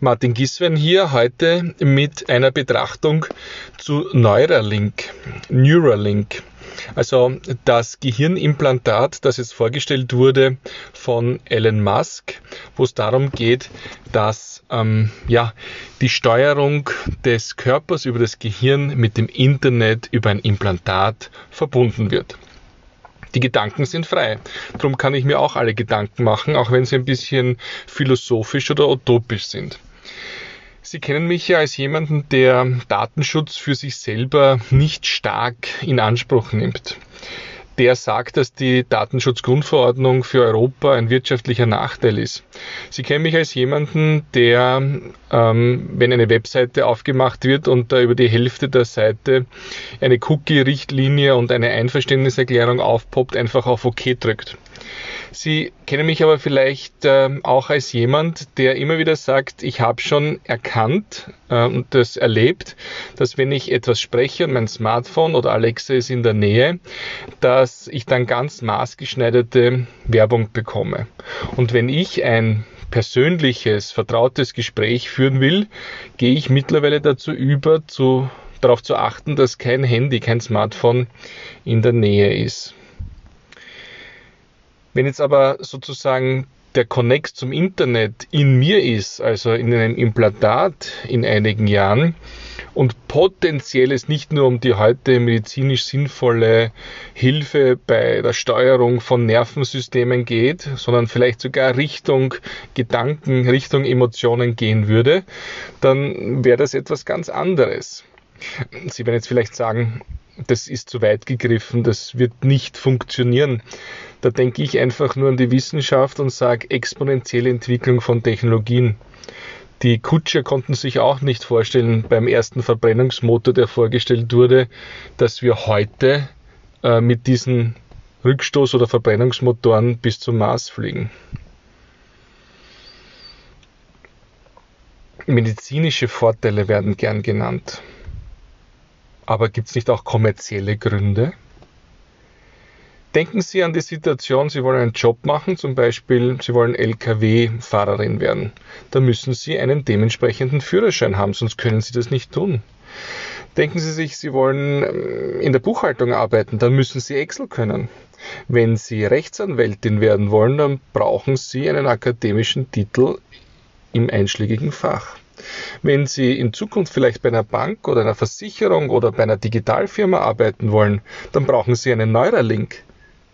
Martin Giswen hier heute mit einer Betrachtung zu Neuralink, Neuralink. Also das Gehirnimplantat, das jetzt vorgestellt wurde von Elon Musk, wo es darum geht, dass ähm, ja, die Steuerung des Körpers über das Gehirn mit dem Internet über ein Implantat verbunden wird. Die Gedanken sind frei. Darum kann ich mir auch alle Gedanken machen, auch wenn sie ein bisschen philosophisch oder utopisch sind. Sie kennen mich ja als jemanden, der Datenschutz für sich selber nicht stark in Anspruch nimmt der sagt, dass die Datenschutzgrundverordnung für Europa ein wirtschaftlicher Nachteil ist. Sie kennen mich als jemanden, der, ähm, wenn eine Webseite aufgemacht wird und da über die Hälfte der Seite eine Cookie-Richtlinie und eine Einverständniserklärung aufpoppt, einfach auf OK drückt. Sie kennen mich aber vielleicht äh, auch als jemand, der immer wieder sagt, ich habe schon erkannt äh, und das erlebt, dass wenn ich etwas spreche und mein Smartphone oder Alexa ist in der Nähe, dass ich dann ganz maßgeschneiderte Werbung bekomme. Und wenn ich ein persönliches, vertrautes Gespräch führen will, gehe ich mittlerweile dazu über, zu, darauf zu achten, dass kein Handy, kein Smartphone in der Nähe ist. Wenn jetzt aber sozusagen der Connect zum Internet in mir ist, also in einem Implantat in einigen Jahren, und potenziell es nicht nur um die heute medizinisch sinnvolle Hilfe bei der Steuerung von Nervensystemen geht, sondern vielleicht sogar Richtung Gedanken, Richtung Emotionen gehen würde, dann wäre das etwas ganz anderes. Sie werden jetzt vielleicht sagen, das ist zu weit gegriffen, das wird nicht funktionieren. Da denke ich einfach nur an die Wissenschaft und sage exponentielle Entwicklung von Technologien. Die Kutscher konnten sich auch nicht vorstellen beim ersten Verbrennungsmotor, der vorgestellt wurde, dass wir heute äh, mit diesen Rückstoß- oder Verbrennungsmotoren bis zum Mars fliegen. Medizinische Vorteile werden gern genannt. Aber gibt es nicht auch kommerzielle Gründe? Denken Sie an die Situation, Sie wollen einen Job machen, zum Beispiel Sie wollen Lkw-Fahrerin werden. Da müssen Sie einen dementsprechenden Führerschein haben, sonst können Sie das nicht tun. Denken Sie sich, Sie wollen ähm, in der Buchhaltung arbeiten, dann müssen Sie Excel können. Wenn Sie Rechtsanwältin werden wollen, dann brauchen Sie einen akademischen Titel im einschlägigen Fach. Wenn Sie in Zukunft vielleicht bei einer Bank oder einer Versicherung oder bei einer Digitalfirma arbeiten wollen, dann brauchen Sie einen Neuralink.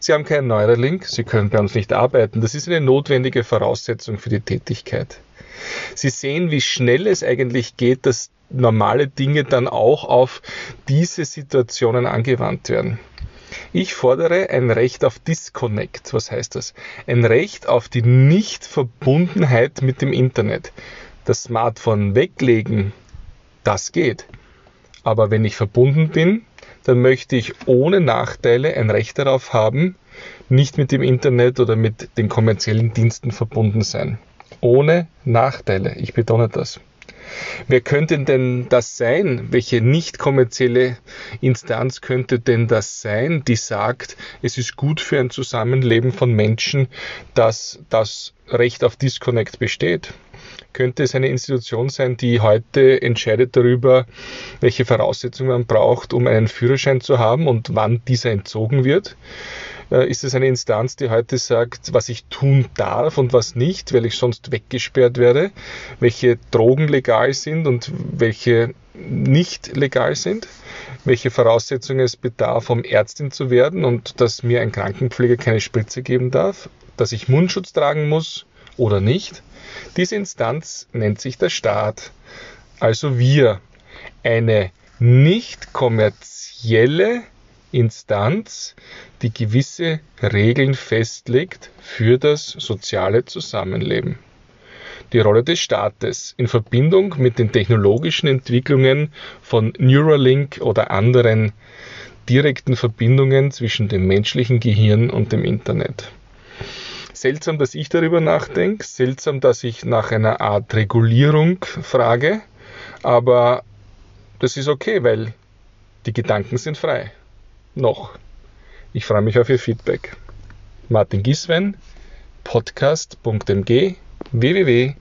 Sie haben keinen Neuralink, Sie können bei uns nicht arbeiten. Das ist eine notwendige Voraussetzung für die Tätigkeit. Sie sehen, wie schnell es eigentlich geht, dass normale Dinge dann auch auf diese Situationen angewandt werden. Ich fordere ein Recht auf Disconnect. Was heißt das? Ein Recht auf die Nichtverbundenheit mit dem Internet. Das Smartphone weglegen, das geht. Aber wenn ich verbunden bin, dann möchte ich ohne Nachteile ein Recht darauf haben, nicht mit dem Internet oder mit den kommerziellen Diensten verbunden sein. Ohne Nachteile, ich betone das. Wer könnte denn das sein? Welche nicht kommerzielle Instanz könnte denn das sein, die sagt, es ist gut für ein Zusammenleben von Menschen, dass das Recht auf Disconnect besteht? Könnte es eine Institution sein, die heute entscheidet darüber, welche Voraussetzungen man braucht, um einen Führerschein zu haben und wann dieser entzogen wird? Äh, ist es eine Instanz, die heute sagt, was ich tun darf und was nicht, weil ich sonst weggesperrt werde, welche Drogen legal sind und welche nicht legal sind, welche Voraussetzungen es bedarf, um Ärztin zu werden und dass mir ein Krankenpfleger keine Spritze geben darf, dass ich Mundschutz tragen muss oder nicht. Diese Instanz nennt sich der Staat, also wir, eine nicht kommerzielle Instanz, die gewisse Regeln festlegt für das soziale Zusammenleben. Die Rolle des Staates in Verbindung mit den technologischen Entwicklungen von Neuralink oder anderen direkten Verbindungen zwischen dem menschlichen Gehirn und dem Internet. Seltsam, dass ich darüber nachdenke, seltsam, dass ich nach einer Art Regulierung frage, aber das ist okay, weil die Gedanken sind frei. Noch. Ich freue mich auf Ihr Feedback. Martin Giswen, podcast.mg, www.podcast.mg